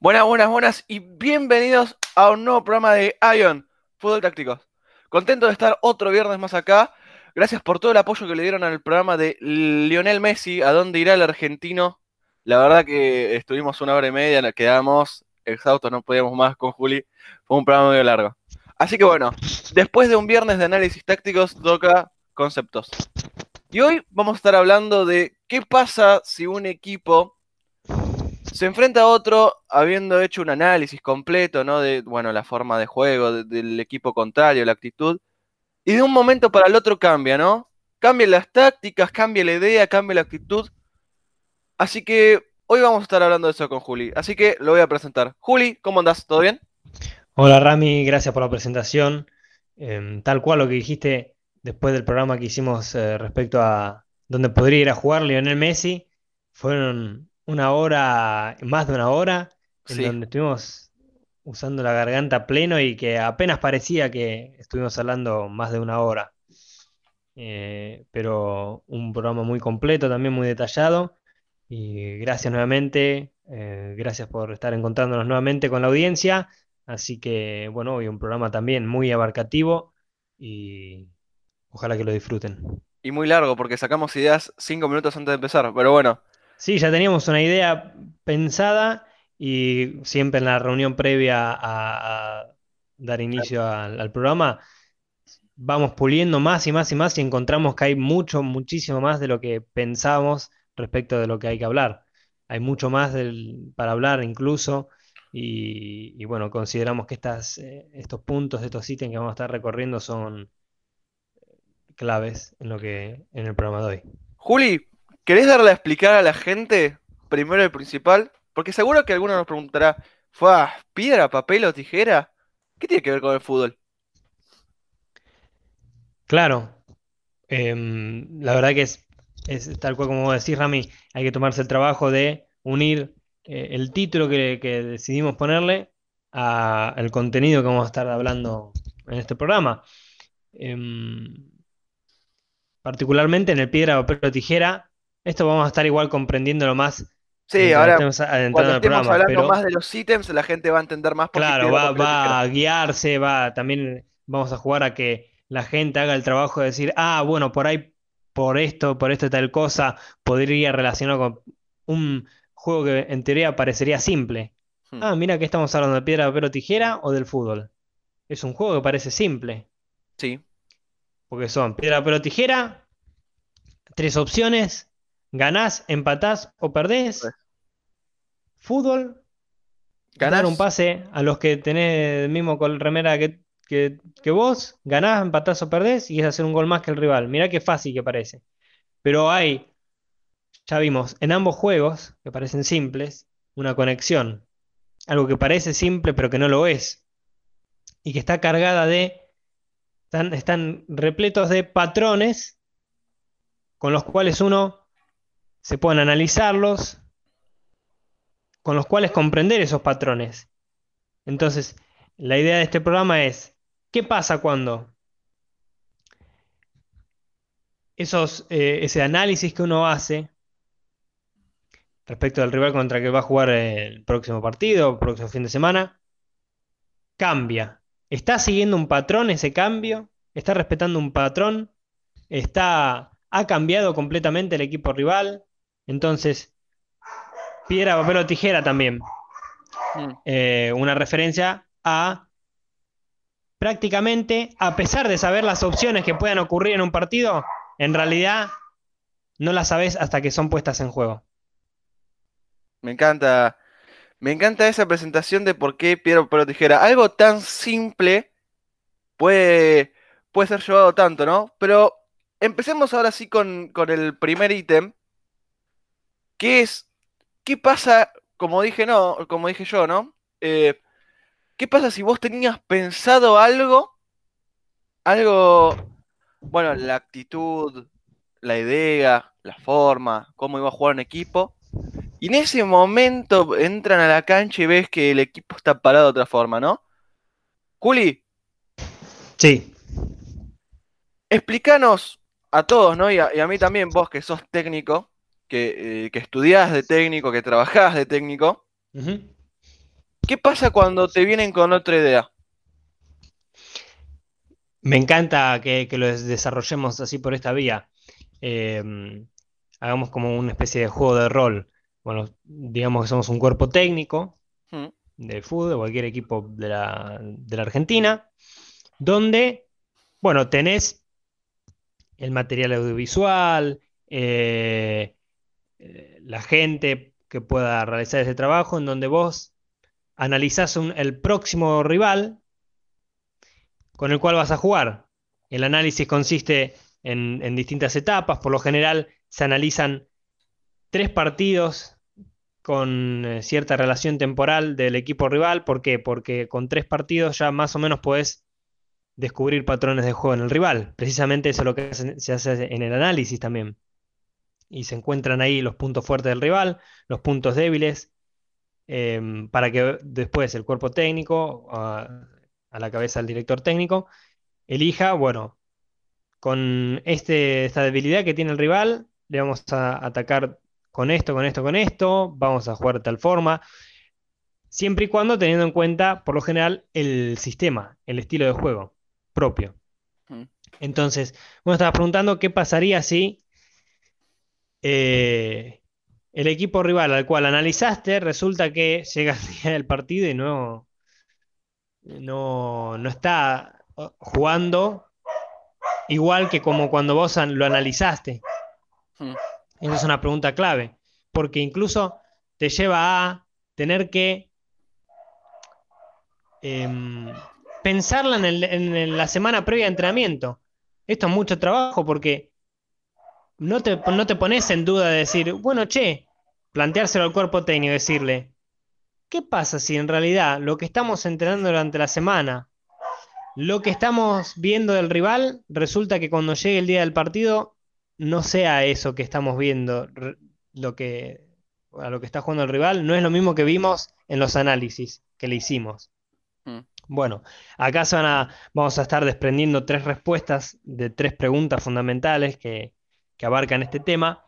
Buenas, buenas, buenas y bienvenidos a un nuevo programa de Ion, Fútbol Tácticos. Contento de estar otro viernes más acá. Gracias por todo el apoyo que le dieron al programa de Lionel Messi, a dónde irá el argentino. La verdad que estuvimos una hora y media, nos quedamos exhaustos, no podíamos más con Juli. Fue un programa muy largo. Así que bueno, después de un viernes de análisis tácticos, toca conceptos. Y hoy vamos a estar hablando de qué pasa si un equipo se enfrenta a otro habiendo hecho un análisis completo, ¿no? De, bueno, la forma de juego del equipo contrario, la actitud. Y de un momento para el otro cambia, ¿no? Cambia las tácticas, cambia la idea, cambia la actitud. Así que hoy vamos a estar hablando de eso con Juli. Así que lo voy a presentar. Juli, ¿cómo andás? ¿Todo bien? Hola Rami, gracias por la presentación. Em, tal cual lo que dijiste después del programa que hicimos eh, respecto a dónde podría ir a jugar Lionel Messi, fueron una hora, más de una hora, en donde estuvimos usando la garganta pleno y que apenas parecía que estuvimos hablando más de una hora. Eh, pero un programa muy completo, también muy detallado. Y gracias nuevamente, eh, gracias por estar encontrándonos nuevamente con la audiencia. Así que, bueno, hoy un programa también muy abarcativo y ojalá que lo disfruten. Y muy largo, porque sacamos ideas cinco minutos antes de empezar, pero bueno. Sí, ya teníamos una idea pensada y siempre en la reunión previa a, dar inicio al, programa vamos puliendo más y más y más y encontramos que hay mucho, muchísimo más de lo que pensábamos respecto de lo que hay que hablar. Hay mucho más para hablar incluso y, bueno, consideramos que estas, eh, estos puntos, estos ítems que vamos a estar recorriendo son claves en lo que en el programa de hoy. Juli, ¿querés darle a explicar a la gente primero el principal? Porque seguro que alguno nos preguntará, ¿fue piedra, papel o tijera? ¿Qué tiene que ver con el fútbol? Claro, em, la verdad que es, es, tal cual como decís, Rami, hay que tomarse el trabajo de unir eh, el título que, decidimos ponerle al contenido que vamos a estar hablando en este programa. Em, particularmente en el piedra, papel o tijera. Esto vamos a estar igual comprendiéndolo más. Sí, ahora cuando estemos hablando más de los ítems, la gente va a entender más. Por claro, va, a guiarse, va, también vamos a jugar a que la gente haga el trabajo de decir, ah, bueno, por ahí, por esto, por esto tal cosa, podría relacionar con un juego que en teoría parecería simple. Hmm. Ah, mira que estamos hablando de piedra, papel o tijera o del fútbol. Es un juego que parece simple. Sí. Porque son piedra, papel tijera, tres opciones, ganás, empatás o perdés. Fútbol, ganar un pase a los que tenés el mismo remera que, que, vos, ganás, empatás o perdés y es hacer un gol más que el rival. Mirá qué fácil que parece. Pero hay, ya vimos, en ambos juegos, que parecen simples, una conexión. Algo que parece simple pero que no lo es. Y que está cargada de están, repletos de patrones con los cuales uno se pueden analizarlos, con los cuales comprender esos patrones. Entonces, la idea de este programa es, ¿qué pasa cuando esos, eh, ese análisis que uno hace respecto del rival contra el que va a jugar el próximo partido, el próximo fin de semana, cambia? ¿Está siguiendo un patrón ese cambio? ¿Está respetando un patrón? ¿Está, ¿Ha cambiado completamente el equipo rival? Entonces, piedra, papel o tijera también. Mm. Eh, una referencia a prácticamente, a pesar de saber las opciones que puedan ocurrir en un partido, en realidad no las sabes hasta que son puestas en juego. Me encanta me encanta esa presentación de por qué piedra, papel o tijera. Algo tan simple puede, puede ser llevado tanto, ¿no? Pero empecemos ahora sí con, el primer ítem, que es, ¿qué pasa, como dije, no, como dije yo, ¿no? Eh, ¿Qué pasa si vos tenías pensado algo, algo, bueno, la actitud, la idea, la forma, cómo iba a jugar un equipo, y en ese momento entran a la cancha y ves que el equipo está parado de otra forma, ¿no? Juli. Sí. Explícanos a todos, ¿no? Y a, mí también, vos que sos técnico, que, eh, que, estudiás de técnico, que trabajás de técnico. ¿Qué pasa cuando te vienen con otra idea? Me encanta que, lo desarrollemos así por esta vía. Em, hagamos como una especie de juego de rol. Bueno, digamos que somos un cuerpo técnico mm. de fútbol, cualquier equipo de la, Argentina, donde, bueno, tenés el material audiovisual, eh, eh, la gente que pueda realizar ese trabajo, en donde vos analizás el próximo rival con el cual vas a jugar. El análisis consiste en, distintas etapas, por lo general se analizan tres partidos con eh, cierta relación temporal del equipo rival. ¿Por qué? Porque con tres partidos ya más o menos puedes descubrir patrones de juego en el rival. Precisamente eso es lo que se hace en el análisis también. Y se encuentran ahí los puntos fuertes del rival, los puntos débiles, em, para que después el cuerpo técnico, a, la cabeza del director técnico, elija, bueno, con este, esta debilidad que tiene el rival, le vamos a atacar con esto, con esto, con esto, vamos a jugar de tal forma, siempre y cuando teniendo en cuenta, por lo general, el sistema, el estilo de juego propio. Entonces, bueno, estaba preguntando qué pasaría si eh, el equipo rival al cual analizaste resulta que llega el día del partido y no, no, no está uh, jugando igual que como cuando vos lo analizaste. Hmm. Esa es una pregunta clave, porque incluso te lleva a tener que em, pensarla en, la semana previa de entrenamiento. Esto es mucho trabajo porque no te, no te pones en duda de decir, bueno, che, planteárselo al cuerpo técnico y decirle, ¿qué pasa si en realidad lo que estamos entrenando durante la semana, lo que estamos viendo del rival, resulta que cuando llegue el día del partido no sea eso que estamos viendo, lo que, a lo que está jugando el rival, no es lo mismo que vimos en los análisis que le hicimos. Mm. Bueno, acá vamos a estar desprendiendo tres respuestas de tres preguntas fundamentales que, abarcan este tema.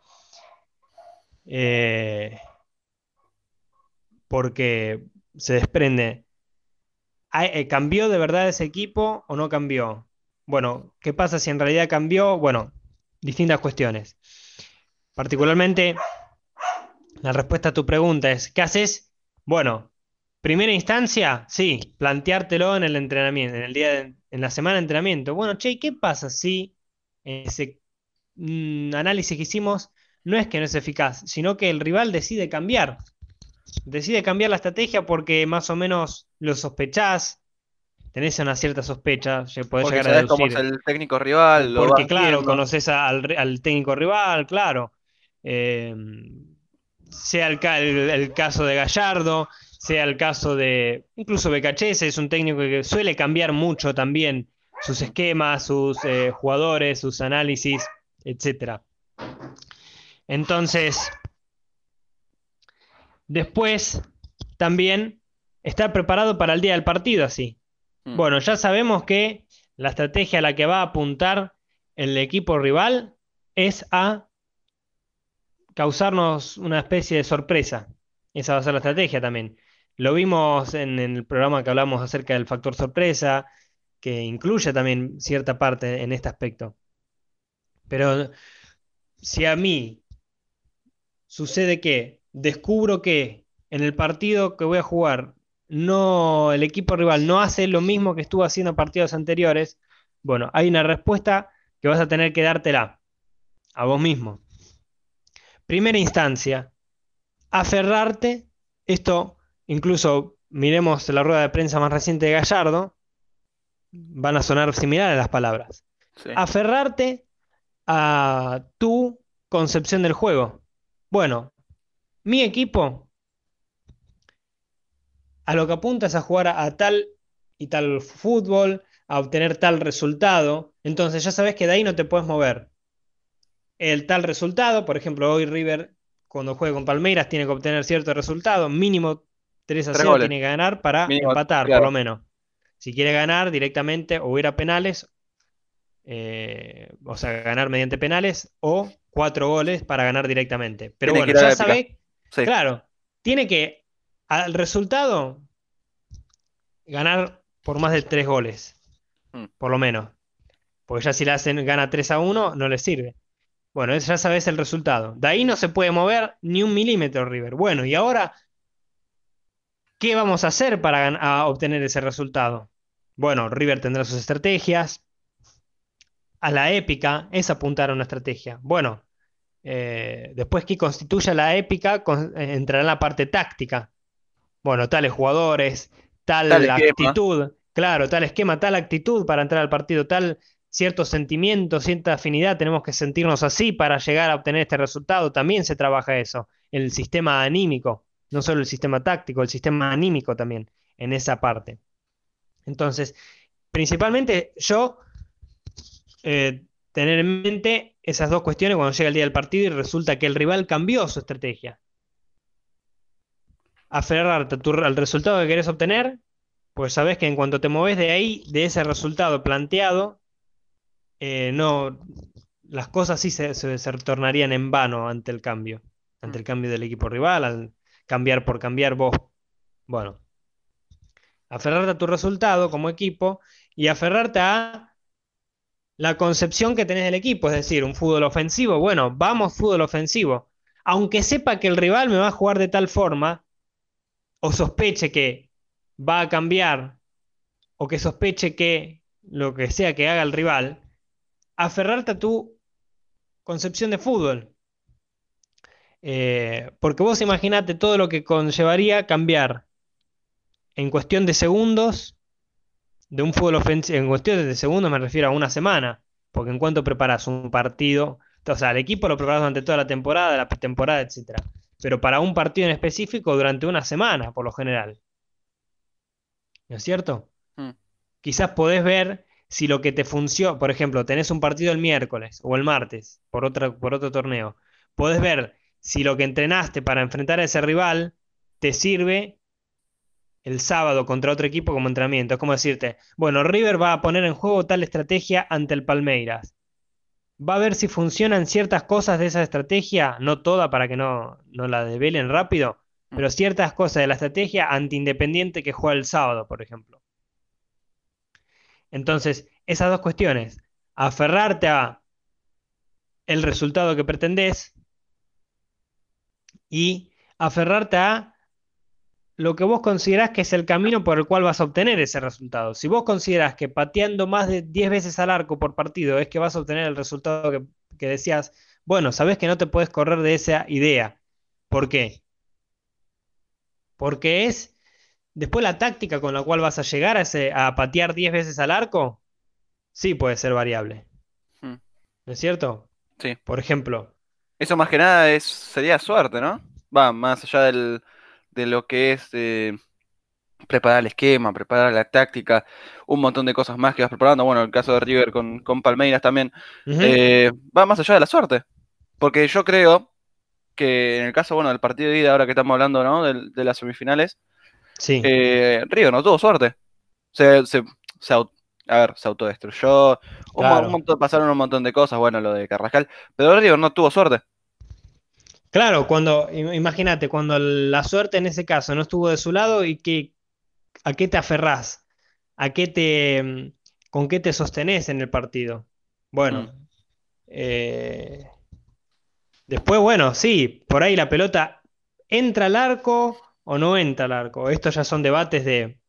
Eh, porque se desprende, eh, ¿cambió de verdad ese equipo o no cambió? Bueno, ¿qué pasa si en realidad cambió? Bueno, distintas cuestiones. Particularmente, la respuesta a tu pregunta es, ¿qué haces? Bueno, primera instancia, sí, planteártelo en el entrenamiento, en el día en la semana de entrenamiento. Bueno, che, ¿qué pasa si ese análisis que hicimos no es que no es eficaz, sino que el rival decide cambiar? decide cambiar la estrategia porque más o menos lo sospechás, tenés una cierta sospecha, podés llegar a deducir. Cómo es el técnico rival. porque claro, conoces al, técnico rival, claro. Eh, sea el, caso de Gallardo, sea el caso de incluso Becachese, es un técnico que suele cambiar mucho también sus esquemas, sus eh, jugadores, sus análisis, etc. Entonces, Después, también estar preparado para el día del partido así. Hmm. Bueno, ya sabemos que la estrategia a la que va a apuntar el equipo rival es a causarnos una especie de sorpresa. Esa va a ser la estrategia también. Lo vimos en el programa que hablamos acerca del factor sorpresa, que incluye también cierta parte en este aspecto. Pero si a mí sucede que descubro que en el partido que voy a jugar, no, el equipo rival no hace lo mismo que estuvo haciendo en partidos anteriores, bueno, hay una respuesta que vas a tener que dártela a vos mismo. Primera instancia, aferrarte, esto incluso miremos la rueda de prensa más reciente de Gallardo, van a sonar similares las palabras. Aferrarte a tu concepción del juego. Bueno, mi equipo a lo que apunta es a jugar a, tal y tal fútbol, a obtener tal resultado, entonces ya sabes que de ahí no te puedes mover. El tal resultado, por ejemplo, hoy River cuando juega con Palmeiras tiene que obtener cierto resultado, mínimo 3 a 0 tiene que ganar para empatar, por lo menos. Si quiere ganar directamente o ir a penales, eh, o sea, ganar mediante penales, o cuatro goles para ganar directamente. Pero bueno, ya sabes Claro, tiene que, al resultado, ganar por más de tres goles, mm. por lo menos. Porque ya si le hacen gana 3 a 1, no le sirve. Bueno, ya sabes el resultado. De ahí no se puede mover ni un milímetro River. Bueno, y ahora, ¿qué vamos a hacer para obtener ese resultado? Bueno, River tendrá sus estrategias. A la épica es apuntar a una estrategia. Bueno, eh, después que constituya la épica, eh, entrará la parte táctica. Bueno, tales jugadores, tal, actitud, claro, tal esquema, tal actitud para entrar al partido, tal cierto sentimiento, cierta afinidad, tenemos que sentirnos así para llegar a obtener este resultado. También se trabaja eso, el sistema anímico, no solo el sistema táctico, el sistema anímico también, en esa parte. Entonces, principalmente yo eh, tener en mente esas dos cuestiones cuando llega el día del partido y resulta que el rival cambió su estrategia. Aferrarte al resultado que querés obtener, pues sabes que en cuanto te mueves de ahí, de ese resultado planteado, eh, no, las cosas sí se, se, tornarían en vano ante el cambio, ante el cambio del equipo rival, al cambiar por cambiar vos. Bueno, aferrarte a tu resultado como equipo y aferrarte a la concepción que tenés del equipo, es decir, un fútbol ofensivo. Bueno, vamos fútbol ofensivo. Aunque sepa que el rival me va a jugar de tal forma, o sospeche que va a cambiar, o que sospeche que lo que sea que haga el rival, aferrarte a tu concepción de fútbol. Eh, porque vos imaginate todo lo que conllevaría cambiar en cuestión de segundos de un fútbol ofensivo. En cuestión de segundos me refiero a una semana. Porque en cuanto preparas un partido, o sea, el equipo lo preparas durante toda la temporada, la pretemporada, etc. Pero para un partido en específico durante una semana, por lo general. ¿No es cierto? Mm. Quizás podés ver si lo que te funciona, por ejemplo, tenés un partido el miércoles o el martes por, otra, por otro torneo, podés ver si lo que entrenaste para enfrentar a ese rival te sirve el sábado contra otro equipo como entrenamiento. Es como decirte, bueno, River va a poner en juego tal estrategia ante el Palmeiras. Va a ver si funcionan ciertas cosas de esa estrategia, no toda para que no, no la develen rápido, mm. pero ciertas cosas de la estrategia anti Independiente que juega el sábado, por ejemplo. Entonces, esas dos cuestiones, aferrarte a el resultado que pretendés y aferrarte a lo que vos considerás que es el camino por el cual vas a obtener ese resultado. Si vos considerás que pateando más de 10 veces al arco por partido es que vas a obtener el resultado que, que decías, bueno, sabés que no te puedes correr de esa idea. ¿Por qué? Porque es Después la táctica con la cual vas a llegar a, ese, a patear 10 veces al arco, sí puede ser variable. Hmm. ¿No es cierto? Sí. Por ejemplo. Eso más que nada es, sería suerte, ¿no? Va, más allá del, de lo que es eh, preparar el esquema, preparar la táctica, un montón de cosas más que vas preparando. Bueno, el caso de River con, con Palmeiras también. Eh, va más allá de la suerte. Porque yo creo que en el caso, bueno, del partido de ida, ahora que estamos hablando, ¿no? de las semifinales, Sí. Eh, Río no tuvo suerte. Se, se, a ver, se autodestruyó. pasaron un montón de cosas, bueno, lo de Carrascal. Pero Río no tuvo suerte. Claro, cuando, imagínate, cuando la suerte en ese caso no estuvo de su lado y que, a qué te aferrás, a qué te, con qué te sostenés en el partido. Bueno, mm. eh, después, bueno, sí, por ahí la pelota entra al arco, o no entra al arco. Estos ya son debates de,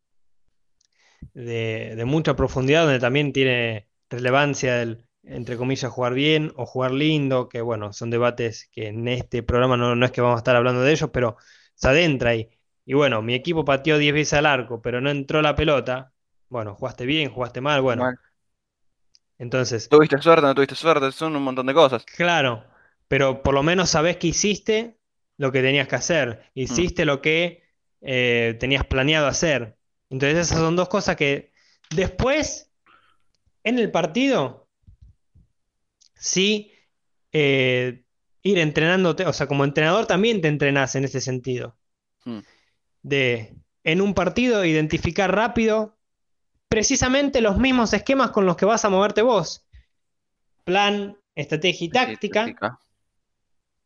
de, mucha profundidad, donde también tiene relevancia el, entre comillas, jugar bien o jugar lindo, que bueno, son debates que en este programa no, es que vamos a estar hablando de ellos, pero se adentra ahí. Y bueno, mi equipo pateó 10 veces al arco, pero no entró la pelota. Bueno, jugaste bien, jugaste mal, bueno. Entonces. Tuviste suerte, no tuviste suerte, son un montón de cosas. Claro, pero por lo menos sabés que hiciste lo que tenías que hacer, hiciste lo que eh, tenías planeado hacer. Entonces esas son dos cosas que después, en el partido, sí, eh, ir entrenándote, o sea, como entrenador también te entrenás en ese sentido. De, en un partido, identificar rápido precisamente los mismos esquemas con los que vas a moverte vos. Plan, estrategia y táctica.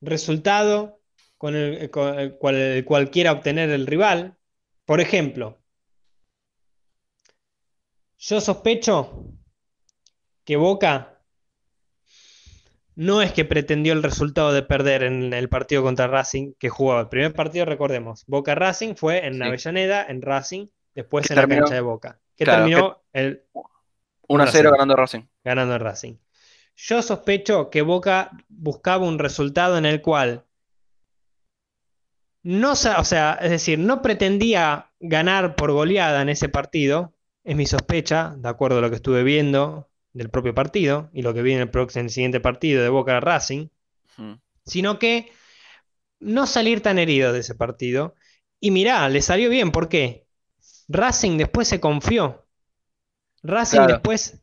resultado, con el, cual, quiera obtener el rival. Por ejemplo, Yo sospecho que Boca no es que pretendió el resultado de perder en el partido contra Racing que jugaba. El primer partido, recordemos, Boca Racing fue en Avellaneda, en Racing, después en la cancha de Boca. Que terminó el 1-0 ganando Racing. Ganando Racing. Yo sospecho que Boca buscaba un resultado en el cual no, o sea, es decir, no pretendía ganar por goleada en ese partido, es mi sospecha, de acuerdo a lo que estuve viendo, del propio partido y lo que viene en el, próximo, siguiente partido de Boca Racing, sino que no salir tan herido de ese partido. Y mirá, le salió bien, ¿por qué? Racing después se confió. Racing después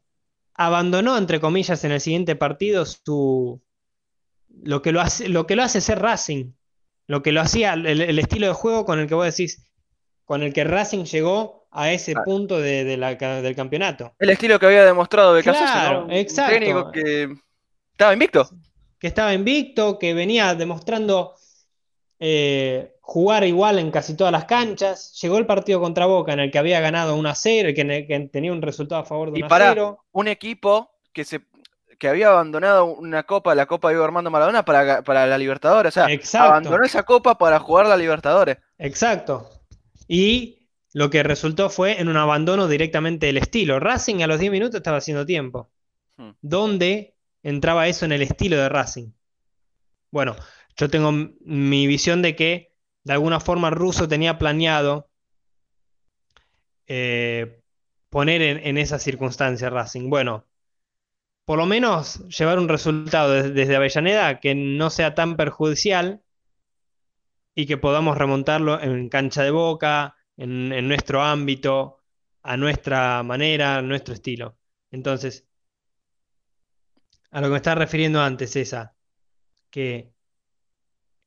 abandonó, entre comillas, en el siguiente partido su, lo, que lo, hace, lo que lo hace ser Racing. Lo que lo hacía, el, estilo de juego con el que vos decís, con el que Racing llegó a ese punto de, del campeonato. El estilo que había demostrado de claro, exacto. técnico que estaba invicto. Que estaba invicto, que venía demostrando eh, jugar igual en casi todas las canchas. Llegó el partido contra Boca en el que había ganado 1 a 0 y que, tenía un resultado a favor de 1 a 0. Un equipo que se que había abandonado una copa, la Copa de Armando Maradona, para, para la Libertadores. O sea, abandonó esa copa para jugar la Libertadores. Exacto. Y lo que resultó fue en un abandono directamente del estilo. Racing a los 10 minutos estaba haciendo tiempo. Hmm. ¿Dónde entraba eso en el estilo de Racing? Bueno, yo tengo mi visión de que de alguna forma Russo tenía planeado eh, poner en, esa circunstancia Racing. Bueno, por lo menos llevar un resultado desde Avellaneda que no sea tan perjudicial y que podamos remontarlo en cancha de boca, en, nuestro ámbito, a nuestra manera, a nuestro estilo. Entonces, a lo que me estaba refiriendo antes, esa, que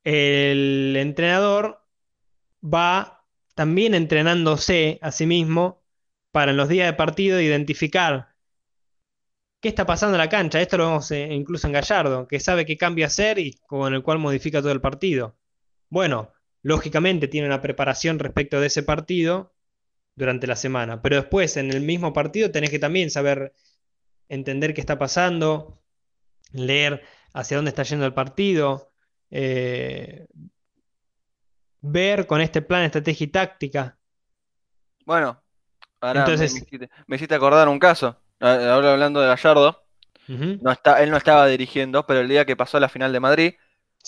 el entrenador va también entrenándose a sí mismo para en los días de partido identificar qué está pasando en la cancha. Esto lo vemos eh, incluso en Gallardo, que sabe qué cambio hacer y con el cual modifica todo el partido. Bueno, lógicamente tiene una preparación respecto de ese partido durante la semana, pero después en el mismo partido tenés que también saber entender qué está pasando, leer hacia dónde está yendo el partido, eh, ver con este plan estrategia y táctica. Bueno, ahora me, hiciste, acordar un caso. Ahora hablando de Gallardo, no está, él no estaba dirigiendo, pero el día que pasó la final de Madrid,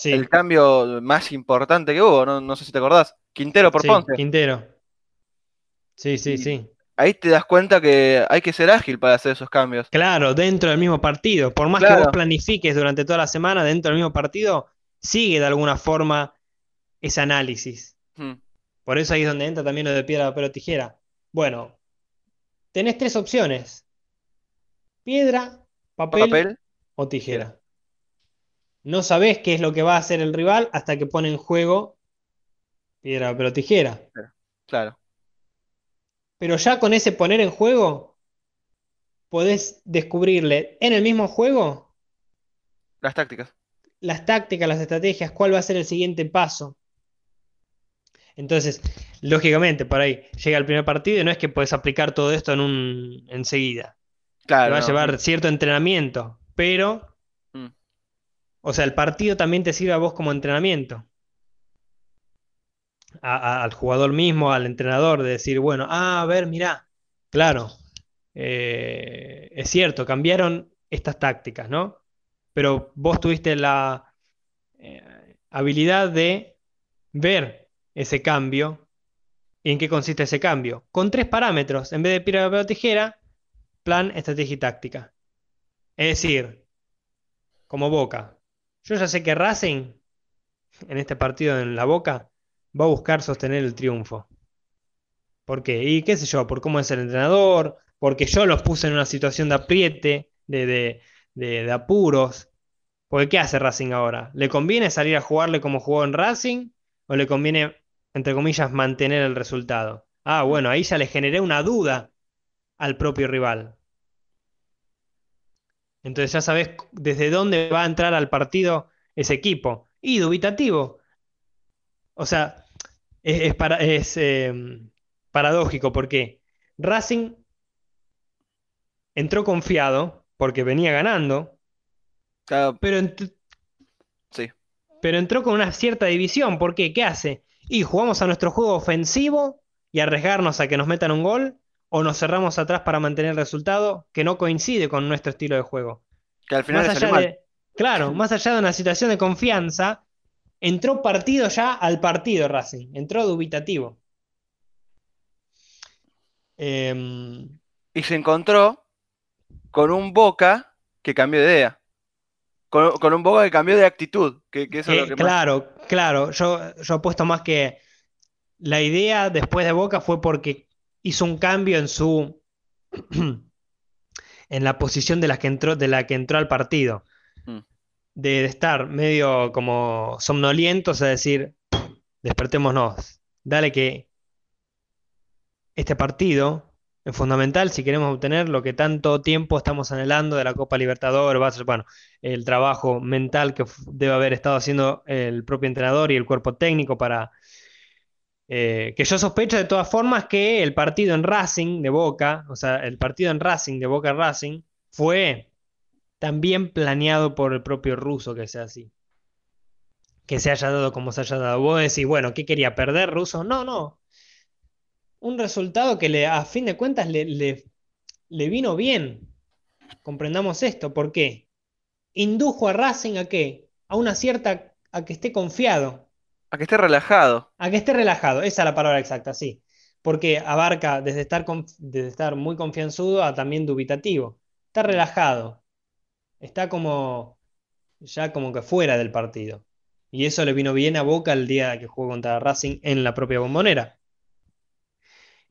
el cambio más importante que hubo, no, sé si te acordás. Quintero por Ponce. Quintero. Sí, sí, sí. Ahí te das cuenta que hay que ser ágil para hacer esos cambios. Claro, dentro del mismo partido. Por más que vos planifiques durante toda la semana dentro del mismo partido, sigue de alguna forma ese análisis. Hmm. Por eso ahí es donde entra también lo de piedra, papel o tijera. Bueno, tenés tres opciones. Piedra, papel, o tijera no sabes qué es lo que va a hacer el rival hasta que pone en juego piedra, pero tijera. Claro. Pero ya con ese poner en juego, podés descubrirle en el mismo juego las tácticas. Las tácticas, las estrategias, cuál va a ser el siguiente paso. Entonces, lógicamente, por ahí llega el primer partido y no es que puedes aplicar todo esto en un enseguida. Claro. va a llevar cierto entrenamiento, pero o sea, el partido también te sirve a vos como entrenamiento. al jugador mismo, al entrenador, de decir, bueno, ah, a ver, mirá, claro, eh, es cierto, cambiaron estas tácticas, ¿no? Pero vos tuviste la eh, habilidad de ver ese cambio. ¿Y en qué consiste ese cambio? Con tres parámetros, en vez de piedra, papel tijera, plan, estrategia y táctica. Es decir, como Boca, yo ya sé que Racing, en este partido en la boca, va a buscar sostener el triunfo. ¿Por qué? Y qué sé yo, por cómo es el entrenador, porque yo los puse en una situación de apriete, de, de, apuros. Porque ¿qué hace Racing ahora? ¿Le conviene salir a jugarle como jugó en Racing? ¿O le conviene, entre comillas, mantener el resultado? Ah, bueno, ahí ya le generé una duda al propio rival. Entonces ya sabes desde dónde va a entrar al partido ese equipo. Y dubitativo. O sea, es, para, es em, paradójico porque Racing entró confiado porque venía ganando. Pero, sí. pero entró con una cierta división. ¿Por qué? ¿Qué hace? Y jugamos a nuestro juego ofensivo y arriesgarnos a que nos metan un gol o nos cerramos atrás para mantener el resultado que no coincide con nuestro estilo de juego. Que al final más allá de, Claro, más allá de una situación de confianza, entró partido ya al partido Racing, entró dubitativo. Em, y se encontró con un Boca que cambió de idea. Con, un Boca que cambió de actitud. Que, claro, claro. Yo, yo apuesto más que la idea después de Boca fue porque hizo un cambio en su. en la posición de la que entró, de la que entró al partido. Mm. De, estar medio como somnolientos a decir, despertémonos, dale que este partido es fundamental si queremos obtener lo que tanto tiempo estamos anhelando de la Copa Libertadores, va a ser, bueno, el trabajo mental que debe haber estado haciendo el propio entrenador y el cuerpo técnico para eh, que yo sospecho de todas formas que el partido en Racing de Boca, o sea, el partido en Racing de Boca Racing, fue también planeado por el propio ruso que sea así. Que se haya dado como se haya dado. Vos decís, bueno, ¿qué quería perder ruso? No, no. Un resultado que le, a fin de cuentas le, le vino bien. Comprendamos esto. ¿Por qué? Indujo a Racing a qué? A una cierta. a que esté confiado a que esté relajado. A que esté relajado, esa es la palabra exacta, sí. Porque abarca desde estar, desde estar muy confianzudo a también dubitativo. Está relajado. Está como ya como que fuera del partido. Y eso le vino bien a Boca el día que jugó contra Racing en la propia bombonera.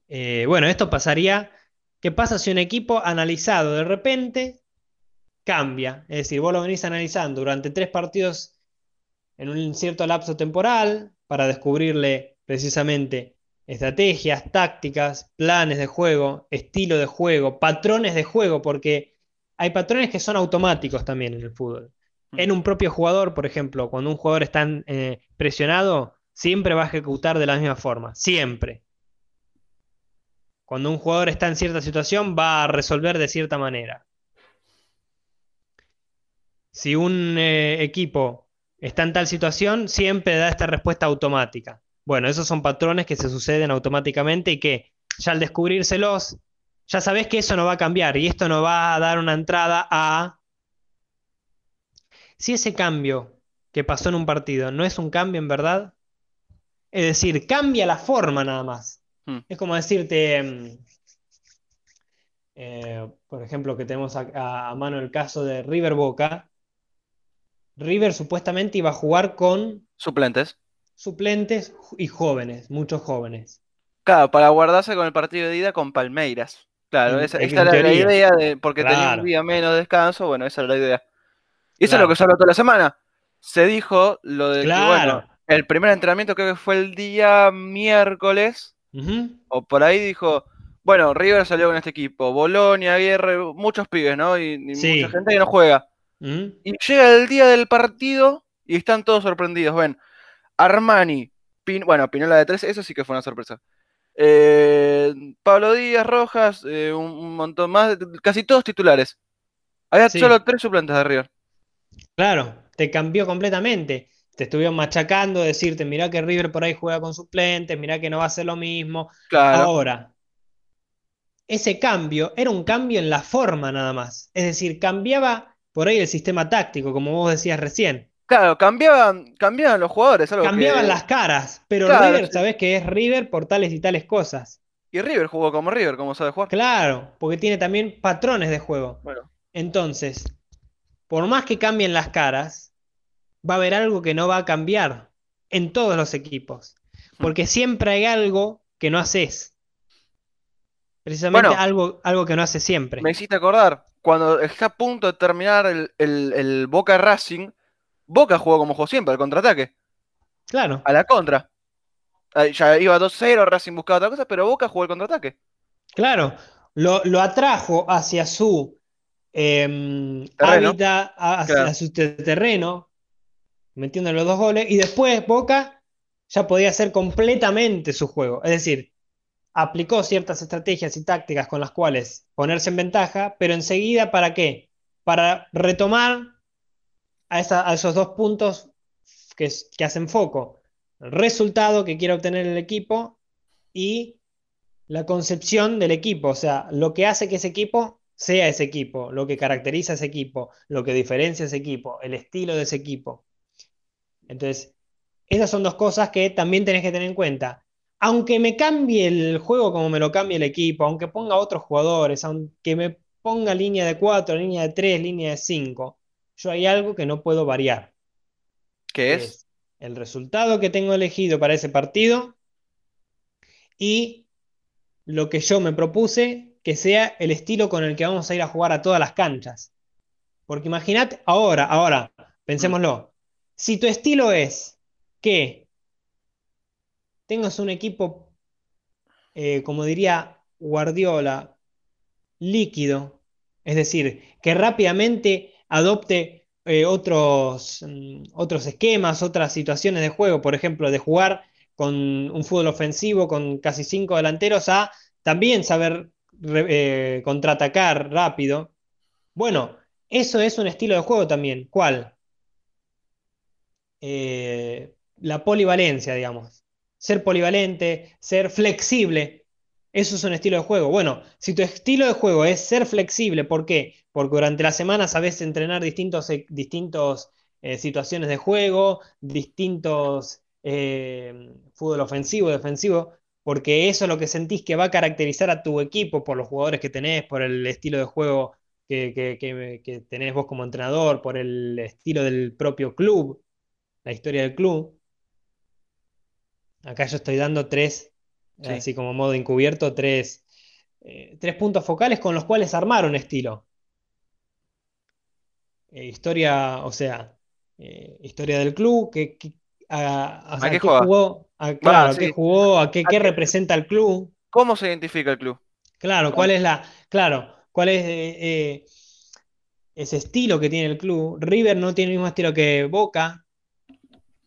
Eh, bueno, esto pasaría. ¿Qué pasa si un equipo analizado de repente cambia? Es decir, vos lo venís analizando durante tres partidos en un cierto lapso temporal para descubrirle precisamente estrategias, tácticas, planes de juego, estilo de juego, patrones de juego, porque hay patrones que son automáticos también en el fútbol. Mm. En un propio jugador, por ejemplo, cuando un jugador está eh, presionado, siempre va a ejecutar de la misma forma, siempre. Cuando un jugador está en cierta situación, va a resolver de cierta manera. Si un eh, equipo está en tal situación, siempre da esta respuesta automática. Bueno, esos son patrones que se suceden automáticamente y que ya al descubrírselos, ya sabes que eso no va a cambiar y esto no va a dar una entrada a... Si ese cambio que pasó en un partido no es un cambio en verdad, es decir, cambia la forma nada más. Hmm. Es como decirte, mm, eh, por ejemplo, que tenemos a, a, mano el caso de River Boca, River supuestamente iba a jugar con suplentes. Suplentes y jóvenes, muchos jóvenes. Claro, para guardarse con el partido de ida con Palmeiras. Claro, esa, era la idea, de, porque tenía un día menos de descanso, bueno, esa era la idea. Y eso es lo que se habló toda la semana. Se dijo lo de que, bueno, el primer entrenamiento creo que fue el día miércoles, o por ahí dijo, bueno, River salió con este equipo, Bolonia, Guerre, muchos pibes, ¿no? Y, mucha gente que no juega. Y llega el día del partido y están todos sorprendidos. Ven, Armani, bueno, Pinola de 3, eso sí que fue una sorpresa. Eh, Pablo Díaz, Rojas, eh, un, montón más, casi todos titulares. Había solo tres suplentes de River. Claro, te cambió completamente. Te estuvieron machacando, decirte, mirá que River por ahí juega con suplentes, mirá que no va a ser lo mismo. Ahora, ese cambio era un cambio en la forma nada más. Es decir, cambiaba por ahí el sistema táctico, como vos decías recién. Claro, cambiaban, cambiaban los jugadores. cambiaban las caras, pero River, sabés que es River por tales y tales cosas. Y River jugó como River, como sabe jugar. Claro, porque tiene también patrones de juego. Bueno. Entonces, por más que cambien las caras, va a haber algo que no va a cambiar en todos los equipos. Hmm. Porque siempre hay algo que no haces. Precisamente algo, algo que no hace siempre. Me hiciste acordar, cuando está a punto de terminar el, Boca Racing, Boca jugó como jugó siempre, al contraataque. Claro. A la contra. Ya iba 2-0, Racing buscaba otra cosa, pero Boca jugó el contraataque. Claro. Lo, atrajo hacia su em, hábitat, hacia su terreno, metiendo los dos goles, y después Boca ya podía hacer completamente su juego. Es decir, aplicó ciertas estrategias y tácticas con las cuales ponerse en ventaja, pero enseguida, ¿para qué? Para retomar a, esos dos puntos que, hacen foco. El resultado que quiere obtener el equipo y la concepción del equipo, o sea, lo que hace que ese equipo sea ese equipo, lo que caracteriza a ese equipo, lo que diferencia a ese equipo, el estilo de ese equipo. Entonces, esas son dos cosas que también tenés que tener en cuenta. Aunque me cambie el juego como me lo cambie el equipo, aunque ponga otros jugadores, aunque me ponga línea de 4, línea de 3, línea de 5, yo hay algo que no puedo variar. ¿Qué es? El resultado que tengo elegido para ese partido y lo que yo me propuse que sea el estilo con el que vamos a ir a jugar a todas las canchas. Porque imaginad ahora, ahora, pensémoslo. Si tu estilo es que tengas un equipo, eh, como diría Guardiola, líquido, es decir, que rápidamente adopte eh, otros, mm, otros esquemas, otras situaciones de juego, por ejemplo, de jugar con un fútbol ofensivo con casi cinco delanteros a también saber eh, contraatacar rápido. Bueno, eso es un estilo de juego también. ¿Cuál? La polivalencia, digamos. Ser polivalente, ser flexible. Eso es un estilo de juego. Bueno, si tu estilo de juego es ser flexible, ¿por qué? Porque durante la semana sabes entrenar distintos, eh, distintos situaciones de juego, distintos fútbol ofensivo, defensivo porque eso es lo que sentís que va a caracterizar a tu equipo por los jugadores que tenés, por el estilo de juego que, tenés vos como entrenador, por el estilo del propio club, la historia del club. Acá yo estoy dando tres, así como modo encubierto, tres, eh, tres puntos focales con los cuales armar un estilo. Eh, historia, o sea, eh, historia del club, que, a, qué, jugó, a, claro, qué jugó, a qué, representa el club. ¿Cómo se identifica el club? Claro, cuál es la, claro, cuál es eh, ese estilo que tiene el club. River no tiene el mismo estilo que Boca.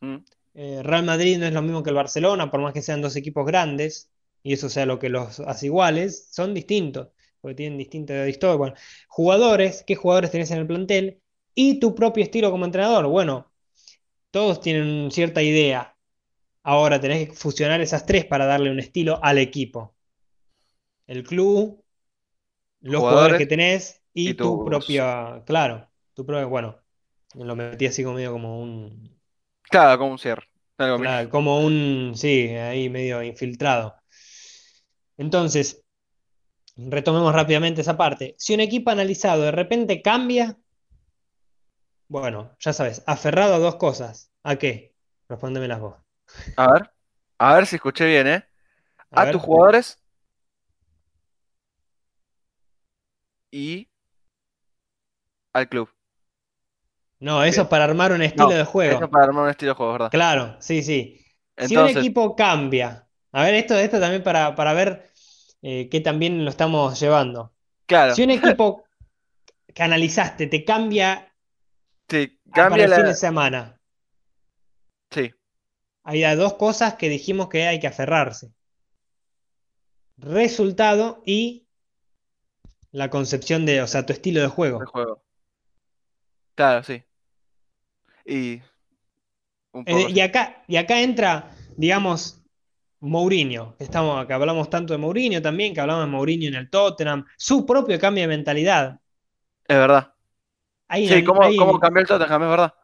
Mm. Eh, Real Madrid no es lo mismo que el Barcelona, por más que sean dos equipos grandes, y eso sea lo que los hace iguales, son distintos, porque tienen distinta historia. Bueno, jugadores, ¿qué jugadores tenés en el plantel? Y tu propio estilo como entrenador. Bueno, todos tienen cierta idea. Ahora tenés que fusionar esas tres para darle un estilo al equipo. El club, los jugadores, que tenés y, tu propia, claro, tu propio, bueno, lo metí así como medio como un... Claro, como un cierre. como un, sí, ahí medio infiltrado. Entonces, retomemos rápidamente esa parte. Si un equipo analizado de repente cambia, bueno, ya sabes, aferrado a dos cosas. ¿A qué? Respóndemelas vos. A ver, a ver si escuché bien, ¿eh? A, tus jugadores y al club. No, eso es para armar un estilo de juego. Eso es para armar un estilo de juego, ¿verdad? Claro, sí, sí. Si un equipo cambia, a ver, esto, esto también para, ver eh, qué también lo estamos llevando. Claro. Si un equipo que analizaste te cambia Sí, cambia el fin de semana. Sí. Hay dos cosas que dijimos que hay que aferrarse. Resultado y la concepción de, o sea, tu estilo de juego. El juego. Claro, sí. Y. Eh, y, acá, y acá entra, digamos, Mourinho. Estamos, que hablamos tanto de Mourinho también, que hablamos de Mourinho en el Tottenham. Su propio cambio de mentalidad. Es verdad sí, ¿cómo, cambió el Tottenham? Es verdad.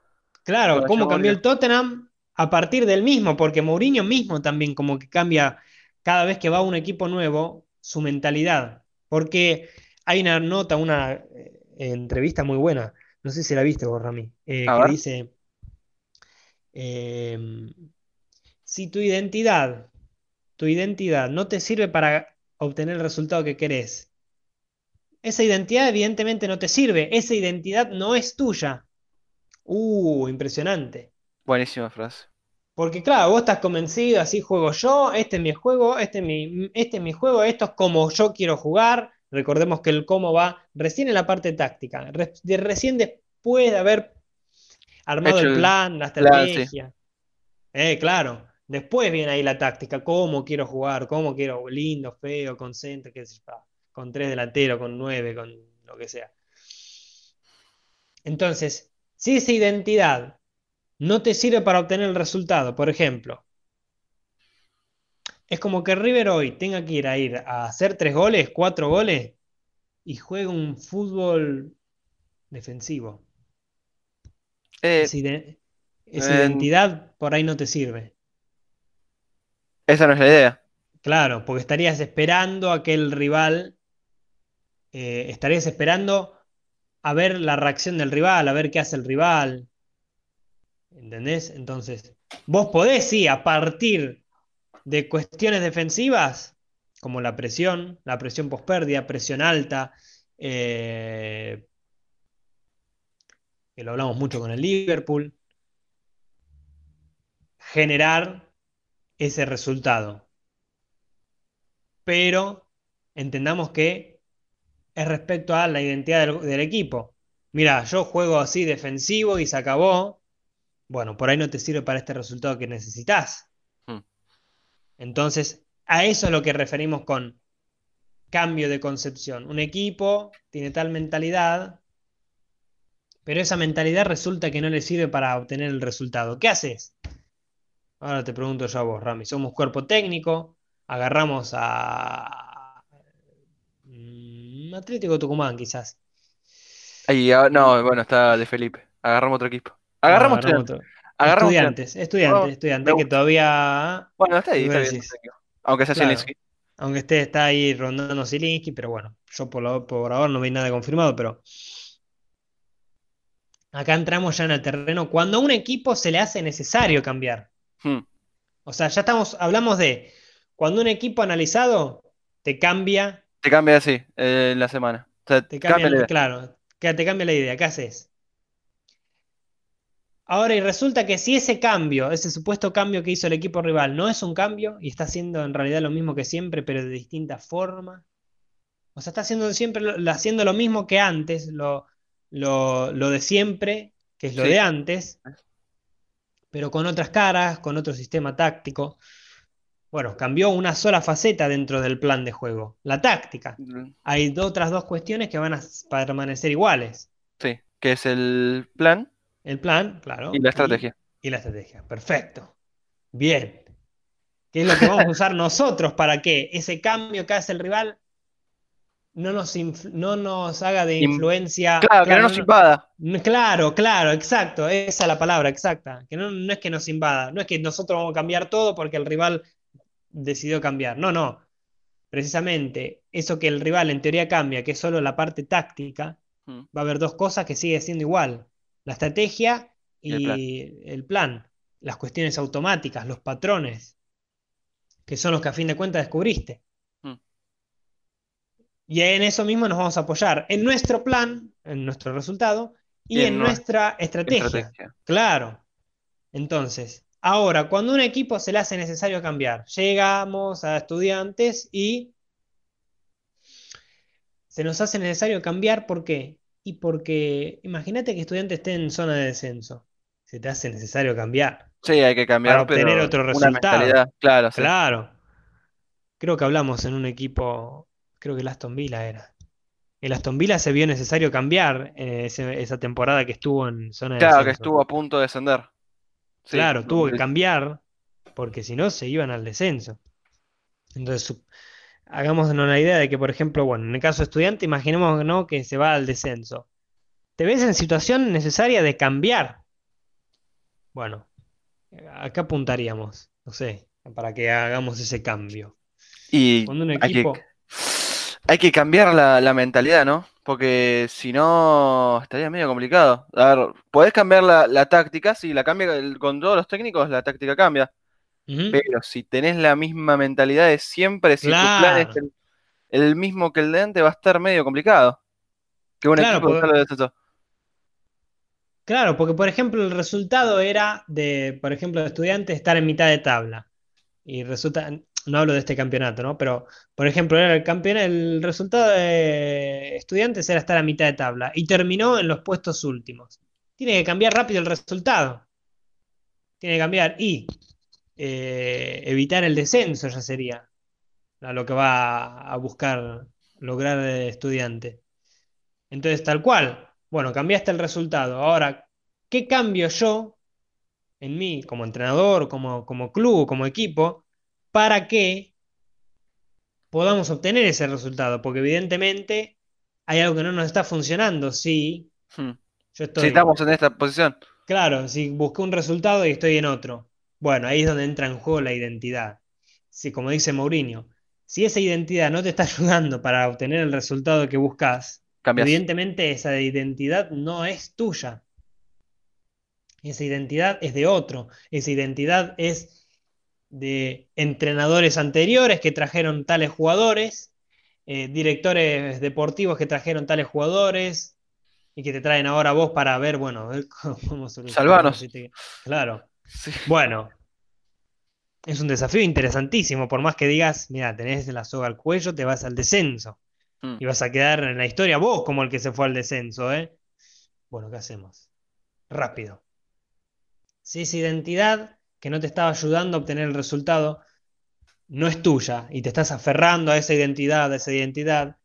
Claro, cómo cambió el Tottenham a partir del mismo, porque Mourinho mismo también como que cambia cada vez que va a un equipo nuevo su mentalidad. Porque hay una nota, una eh, entrevista muy buena, no sé si la viste vos, Rami, eh, que dice, em, si tu identidad, tu identidad no te sirve para obtener el resultado que querés, esa identidad evidentemente no te sirve, esa identidad no es tuya. Uh, impresionante. Buenísima frase. Porque claro, vos estás convencido, así juego yo, este es mi juego, este es mi, este es mi juego, esto es como yo quiero jugar. Recordemos que el cómo va recién en la parte táctica, recién después de haber armado el plan, la estrategia. Eh, claro. Después viene ahí la táctica, cómo quiero jugar, cómo quiero, lindo, feo, con centro, qué sé con tres delanteros, con nueve, con lo que sea. Entonces, si esa identidad no te sirve para obtener el resultado, por ejemplo, es como que River hoy tenga que ir a ir a hacer tres goles, cuatro goles, y juega un fútbol defensivo. Eh, esa, identidad por ahí no te sirve. Esa no es la idea. Claro, porque estarías esperando a que el rival, eh, estarías esperando a ver la reacción del rival, a ver qué hace el rival. ¿Entendés? Entonces, vos podés, sí, a partir de cuestiones defensivas, como la presión, la presión pospérdida, presión alta, eh, que lo hablamos mucho con el Liverpool, generar ese resultado. Pero entendamos que es respecto a la identidad del, equipo. Mira, yo juego así defensivo y se acabó. Bueno, por ahí no te sirve para este resultado que necesitas. Entonces, a eso es lo que referimos con cambio de concepción. Un equipo tiene tal mentalidad, pero esa mentalidad resulta que no le sirve para obtener el resultado. ¿Qué haces? Ahora te pregunto yo a vos, Rami. Somos cuerpo técnico, agarramos a mm, Atlético Tucumán, quizás. Ahí, ah, no, bueno, está de Felipe. Agarramos otro equipo. Agarramos, estudiantes. estudiantes, estudiantes, estudiantes, que todavía. Bueno, está ahí, está bien. Aunque sea claro. Aunque esté está ahí rondando Zielinski, pero bueno, yo por, por ahora no vi nada confirmado, pero acá entramos ya en el terreno cuando a un equipo se le hace necesario cambiar. Hmm. O sea, ya estamos, hablamos de cuando un equipo analizado te cambia. Te cambia así eh, la semana. te cambia, claro, que te cambia la idea. ¿Qué haces? Ahora, y resulta que si ese cambio, ese supuesto cambio que hizo el equipo rival, no es un cambio y está haciendo en realidad lo mismo que siempre, pero de distinta forma. O sea, está haciendo siempre haciendo lo mismo que antes, lo, lo, de siempre, que es lo de antes, pero con otras caras, con otro sistema táctico. Bueno, cambió una sola faceta dentro del plan de juego, la táctica. Hay otras dos cuestiones que van a permanecer iguales. Sí, que es el plan el plan, claro. Y la estrategia. Y, la estrategia. Perfecto. Bien. ¿Qué es lo que vamos a usar nosotros para que ese cambio que hace el rival no nos, no nos haga de influencia. Claro, que no nos invada. Claro, claro, exacto. Esa es la palabra exacta. Que no, no es que nos invada. No es que nosotros vamos a cambiar todo porque el rival decidió cambiar. No, no. Precisamente eso que el rival en teoría cambia, que es solo la parte táctica, hmm. va a haber dos cosas que sigue siendo igual la estrategia y el plan. las cuestiones automáticas, los patrones, que son los que a fin de cuentas descubriste. Mm. Y en eso mismo nos vamos a apoyar, en nuestro plan, en nuestro resultado y, en, nuestra estrategia. Claro. Entonces, ahora, cuando un equipo se le hace necesario cambiar, llegamos a estudiantes y se nos hace necesario cambiar, ¿por qué? Y porque imagínate que estudiante esté en zona de descenso. Se te hace necesario cambiar. Sí, hay que cambiar. Para obtener otro resultado. Claro, claro. Creo que hablamos en un equipo, creo que el Aston Villa era. El Aston Villa se vio necesario cambiar eh, esa temporada que estuvo en zona de descenso. Claro, que estuvo a punto de descender. claro, tuvo que cambiar porque si no se iban al descenso. Entonces, Hagamos una idea de que, por ejemplo, bueno, en el caso de estudiante, imaginemos ¿no? que se va al descenso. ¿Te ves en situación necesaria de cambiar? Bueno, acá apuntaríamos, no sé, para que hagamos ese cambio. Y hay, que, cambiar la, mentalidad, ¿no? Porque si no, estaría medio complicado. A ver, podés cambiar la, táctica, si la cambia con todos los técnicos, la táctica cambia. Pero si tenés la misma mentalidad de siempre, si tu plan es el, mismo que el de antes, va a estar medio complicado. Que un claro, equipo porque, Claro, porque por ejemplo el resultado era de, por ejemplo, de estudiantes estar en mitad de tabla. Y resulta, no hablo de este campeonato, ¿no? Pero, por ejemplo, era el campeonato, el resultado de estudiantes era estar a mitad de tabla. Y terminó en los puestos últimos. Tiene que cambiar rápido el resultado. Tiene que cambiar. Y eh, evitar el descenso, ya sería a lo que va a buscar lograr el estudiante. Entonces, tal cual, bueno, cambiaste el resultado. Ahora, ¿qué cambio yo en mí como entrenador, como, como club, como equipo, para que podamos obtener ese resultado? Porque evidentemente hay algo que no nos está funcionando. Si hmm. yo estoy... Si estamos en esta posición. Claro, si busqué un resultado y estoy en otro. Bueno, ahí es donde entra en juego la identidad. Si, como dice Mourinho, si esa identidad no te está ayudando para obtener el resultado que buscas, evidentemente esa identidad no es tuya. Esa identidad es de otro. Esa identidad es de entrenadores anteriores que trajeron tales jugadores, eh, directores deportivos que trajeron tales jugadores y que te traen ahora vos para ver, bueno, cómo Salvanos. Claro. Bueno, es un desafío interesantísimo, por más que digas, mira, tenés la soga al cuello, te vas al descenso. Mm. Y vas a quedar en la historia vos como el que se fue al descenso, ¿eh? Bueno, ¿qué hacemos? Rápido. Si esa identidad que no te estaba ayudando a obtener el resultado no es tuya y te estás aferrando a esa identidad, a esa identidad,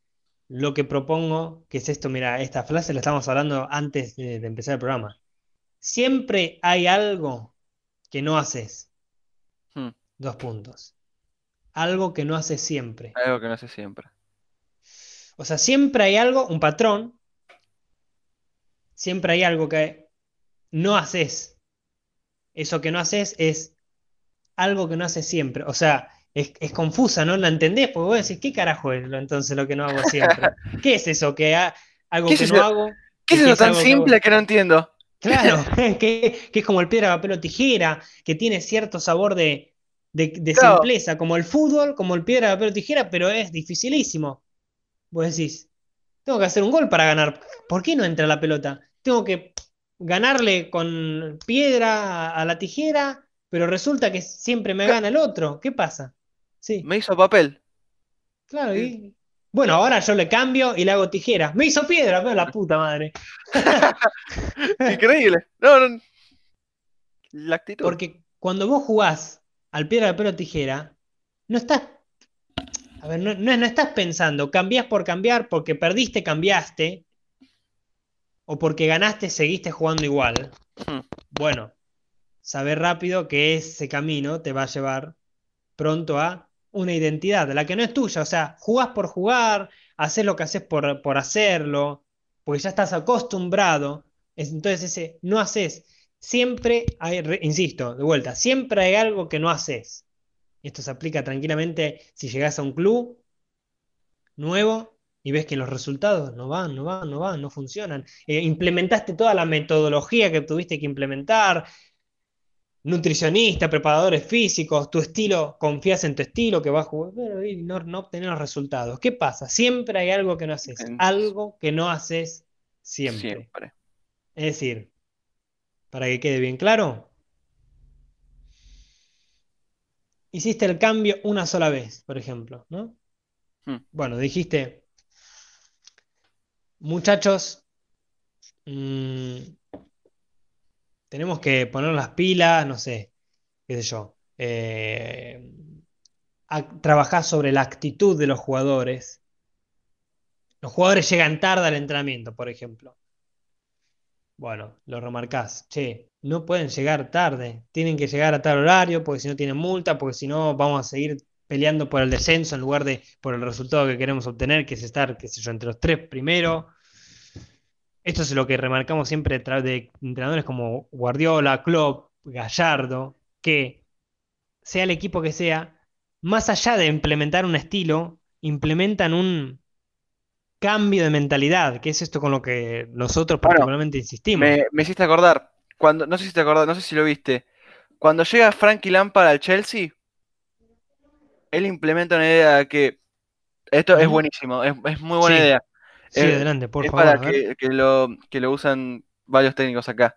lo que propongo, que es esto, mira, esta frase la estamos hablando antes de empezar el programa. Siempre hay algo que no haces Hmm. Dos puntos. Algo que no hace siempre. Algo que no hace siempre. O sea, siempre hay algo, un patrón. Siempre hay algo que no haces. Eso que no haces es algo que no haces siempre. O sea, es, confusa, ¿no? ¿La entendés? Porque vos decís, ¿qué carajo es entonces lo que no hago siempre? ¿Qué es eso? que Algo que no hago. ¿Qué es eso tan simple que no entiendo? Claro, que, es como el piedra, papel o tijera, que tiene cierto sabor de, simpleza, como el fútbol, como el piedra, papel o tijera, pero es dificilísimo. Vos decís, tengo que hacer un gol para ganar. ¿Por qué no entra la pelota? Tengo que ganarle con piedra a la tijera, pero resulta que siempre me gana el otro. ¿Qué pasa? Sí. Me hizo papel. Claro, y, bueno, ahora yo le cambio y le hago tijera. Me hizo piedra, pero la puta madre. Increíble. No, no. La actitud. Porque cuando vos jugás al piedra, pelo, tijera, no estás. A ver, no, no, estás pensando, cambiás por cambiar, porque perdiste, cambiaste. O porque ganaste, seguiste jugando igual. Hmm. Bueno, saber rápido que ese camino te va a llevar pronto a una identidad, la que no es tuya. O sea, jugás por jugar, haces lo que haces por, por hacerlo, porque ya estás acostumbrado. Entonces ese no haces. Siempre hay, insisto, de vuelta, siempre hay algo que no haces. Esto se aplica tranquilamente si llegas a un club nuevo y ves que los resultados no van, no van, no van, no funcionan. Eh, implementaste toda la metodología que tuviste que implementar, nutricionista, preparadores físicos, tu estilo, confías en tu estilo que vas a jugar, pero no, no obtener los resultados. ¿Qué pasa? Siempre hay algo que no haces, algo que no haces siempre. Es decir, para que quede bien claro, hiciste el cambio una sola vez, por ejemplo, ¿no? Hmm. Bueno, dijiste, muchachos, mmm, tenemos que poner las pilas, no sé, qué sé yo, eh, trabajar sobre la actitud de los jugadores. Los jugadores llegan tarde al entrenamiento, por ejemplo. Bueno, lo remarcás. Che, no pueden llegar tarde. Tienen que llegar a tal horario porque si no tienen multa, porque si no vamos a seguir peleando por el descenso en lugar de por el resultado que queremos obtener, que es estar, qué sé yo, entre los tres primero. Esto es lo que remarcamos siempre de entrenadores como Guardiola, Klopp, Gallardo, que sea el equipo que sea, más allá de implementar un estilo, implementan un cambio de mentalidad, que es esto con lo que nosotros particularmente insistimos. Me, hiciste acordar, cuando, no sé si te acordás, no sé si lo viste, cuando llega Frankie Lampard al Chelsea, él implementa una idea que esto es buenísimo, es, muy buena idea. Sí, eh, adelante, por es favor. Para que, que, lo, que lo usan varios técnicos acá.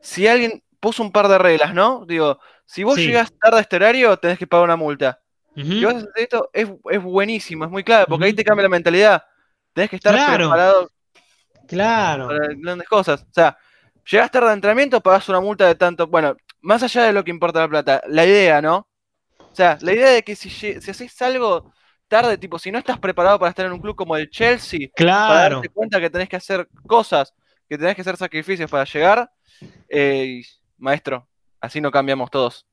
Si alguien puso un par de reglas, ¿no? Digo, si vos llegas tarde a este horario, tenés que pagar una multa. Y vas a hacer esto, es, buenísimo, es muy clave, porque ahí te cambia la mentalidad. Tenés que estar preparado claro. para grandes cosas. O sea, llegas tarde de entrenamiento, pagas una multa de tanto. Bueno, más allá de lo que importa la plata, la idea, ¿no? O sea, la idea de que si, si haces algo tarde, tipo, si no estás preparado para estar en un club como el Chelsea, claro. para darte cuenta que tenés que hacer cosas, que tenés que hacer sacrificios para llegar, eh, maestro, así no cambiamos todos.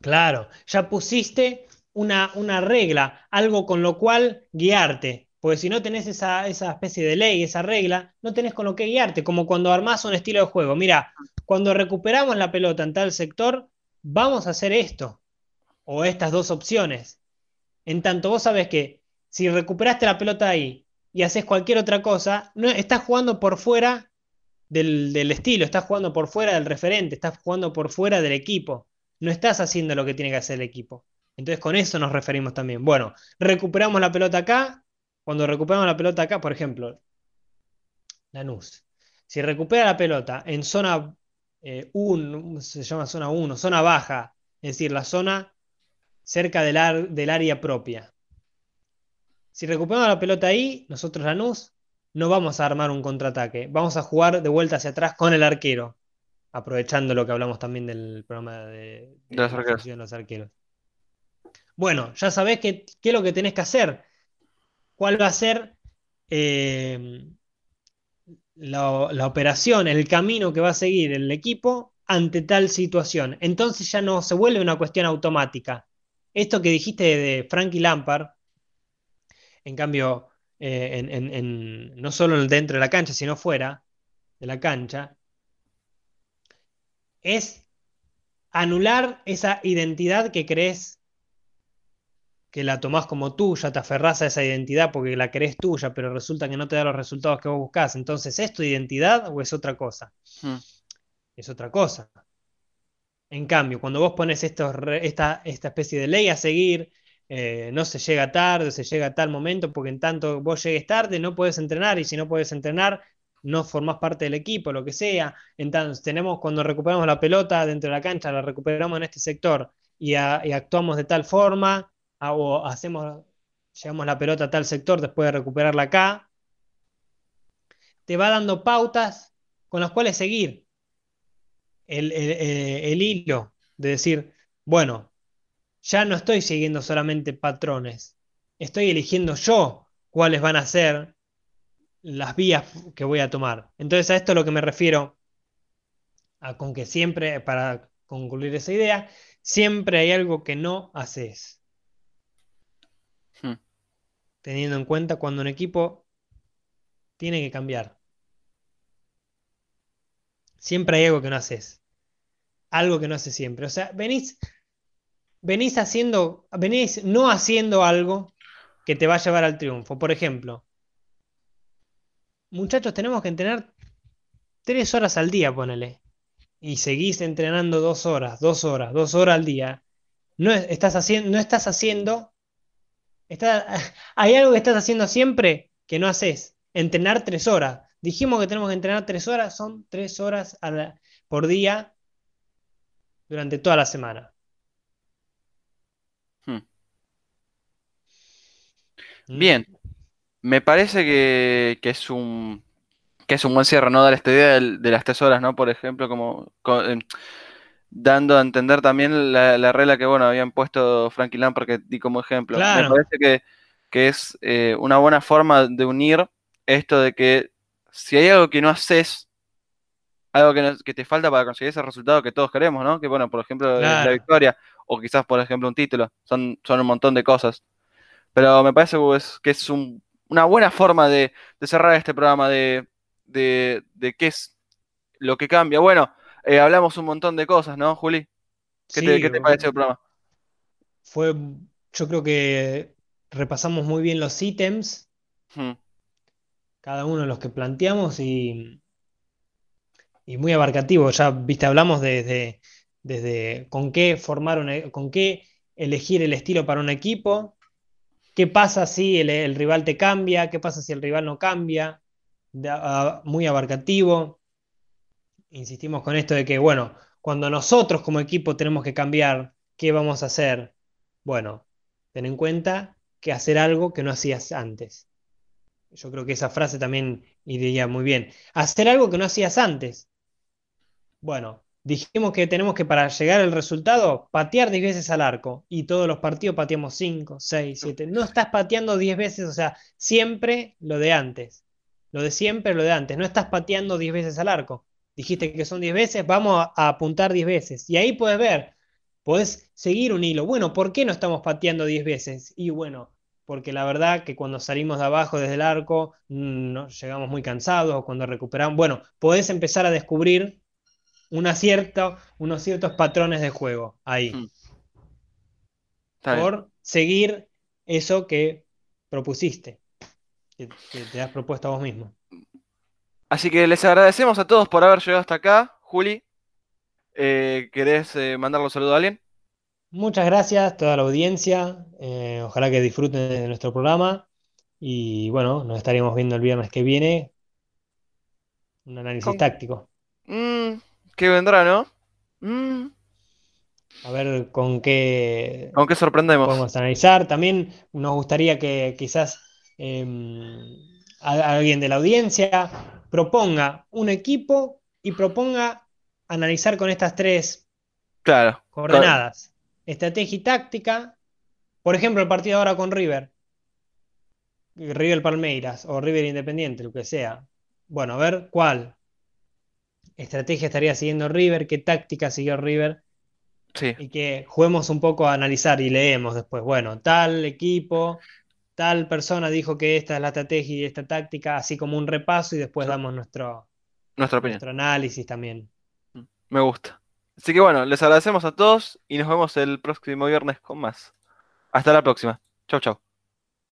Claro, ya pusiste una, una regla, algo con lo cual guiarte. Porque si no tenés esa, esa, especie de ley, esa regla, no tenés con lo que guiarte, como cuando armás un estilo de juego. Mira, cuando recuperamos la pelota en tal sector, vamos a hacer esto, o estas dos opciones. En tanto vos sabés que si recuperaste la pelota ahí y haces cualquier otra cosa, no, estás jugando por fuera del, estilo, estás jugando por fuera del referente, estás jugando por fuera del equipo. No estás haciendo lo que tiene que hacer el equipo. Entonces con eso nos referimos también. Bueno, recuperamos la pelota acá. Cuando recuperamos la pelota acá, por ejemplo, Lanús. Si recupera la pelota en zona 1, eh, se llama zona 1, zona baja, es decir, la zona cerca del, del área propia. Si recuperamos la pelota ahí, nosotros Lanús, no vamos a armar un contraataque. Vamos a jugar de vuelta hacia atrás con el arquero. Aprovechando lo que hablamos también del programa de, los, arqueros. Bueno, ya sabés qué, es lo que tenés que hacer. ¿Cuál va a ser eh, la, la, operación, el camino que va a seguir el equipo ante tal situación? Entonces ya no se vuelve una cuestión automática. Esto que dijiste de Frankie Lampard, en cambio, eh, en, no solo dentro de la cancha, sino fuera de la cancha, es anular esa identidad que crees que la tomás como tuya, te aferrás a esa identidad porque la crees tuya, pero resulta que no te da los resultados que vos buscás. Entonces, ¿es tu identidad o es otra cosa? Hmm. Es otra cosa. En cambio, cuando vos pones esta, especie de ley a seguir, eh, no se llega tarde, se llega a tal momento, porque en tanto vos llegues tarde no puedes entrenar y si no puedes entrenar no formás parte del equipo, lo que sea. Entonces, tenemos cuando recuperamos la pelota dentro de la cancha, la recuperamos en este sector y, actuamos de tal forma, o hacemos, llevamos la pelota a tal sector después de recuperarla acá, te va dando pautas con las cuales seguir el, el hilo de decir, bueno, ya no estoy siguiendo solamente patrones, estoy eligiendo yo cuáles van a ser las vías que voy a tomar. Entonces a esto es lo que me refiero a con que siempre, para concluir esa idea, siempre hay algo que no haces. Hmm. Teniendo en cuenta cuando un equipo tiene que cambiar. Siempre hay algo que no haces. Algo que no haces siempre. O sea, venís venís haciendo, venís no haciendo algo que te va a llevar al triunfo. Por ejemplo, muchachos, tenemos que entrenar tres horas al día, ponele. Y seguís entrenando dos horas, dos horas, dos horas al día. No estás haciendo, no estás haciendo. hay algo que estás haciendo siempre que no haces. Entrenar tres horas. Dijimos que tenemos que entrenar tres horas, son tres horas por día durante toda la semana. Mm. Bien, me parece que, es un que es un buen cierre, ¿no? Dar esta idea de, las tres horas, ¿no? Por ejemplo, como eh, dando a entender también la, regla que, bueno, habían puesto Frankie Lampard que di como ejemplo. Me parece que, es eh, una buena forma de unir esto de que si hay algo que no haces, algo que, te falta para conseguir ese resultado que todos queremos, ¿no? Que, bueno, por ejemplo, la victoria, o quizás, por ejemplo, un título, son, son un montón de cosas. Pero me parece que es una buena forma de, cerrar este programa de, qué es lo que cambia. Bueno, eh, hablamos un montón de cosas, ¿no, Juli? ¿Qué, te, parece el programa? Fue, yo creo que repasamos muy bien los ítems, cada uno de los que planteamos y, y muy abarcativo. Ya, viste, hablamos desde, desde con qué formar e, con qué elegir el estilo para un equipo, ¿Qué pasa si el, rival te cambia? ¿Qué pasa si el rival no cambia? muy abarcativo. Insistimos con esto de que, bueno, cuando nosotros como equipo tenemos que cambiar, ¿qué vamos a hacer? Bueno, ten en cuenta que hacer algo que no hacías antes. Yo creo que esa frase también iría muy bien. Hacer algo que no hacías antes. Bueno, dijimos que tenemos que para llegar al resultado patear 10 veces al arco y todos los partidos pateamos 5, 6, 7. No estás pateando 10 veces, o sea, siempre lo de antes. Lo de siempre, lo de antes. No estás pateando 10 veces al arco. Dijiste que son 10 veces, vamos a apuntar 10 veces. Y ahí puedes ver, puedes seguir un hilo. Bueno, ¿por qué no estamos pateando 10 veces? Y bueno, porque la verdad que cuando salimos de abajo desde el arco mm, llegamos muy cansados o cuando recuperamos, bueno, podés empezar a descubrir una cierta, unos ciertos patrones de juego ahí. Hmm. por seguir eso que propusiste, que, te has propuesto a vos mismo. Así que les agradecemos a todos por haber llegado hasta acá. Juli, eh, ¿querés eh, mandar los saludos a alguien? Muchas gracias a toda la audiencia. Eh, ojalá que disfruten de nuestro programa. Y bueno, nos estaríamos viendo el viernes que viene. Un análisis táctico. Mm, ¿Qué vendrá, no? Mm. A ver con qué. Con qué sorprendemos. Podemos analizar. También nos gustaría que quizás em, alguien de la audiencia proponga un equipo y proponga analizar con estas tres claro, coordenadas estrategia y táctica. Por ejemplo, el partido ahora con River. River Palmeiras o River Independiente, lo que sea. Bueno, a ver cuál estrategia estaría siguiendo River, qué táctica siguió River. Sí. Y que juguemos un poco a analizar y leemos después. Bueno, tal equipo, tal persona dijo que esta es la estrategia y esta táctica, así como un repaso y después damos nuestro, nuestro análisis también. Me gusta. Así que bueno, les agradecemos a todos y nos vemos el próximo viernes con más. Hasta la próxima. Chau, chau.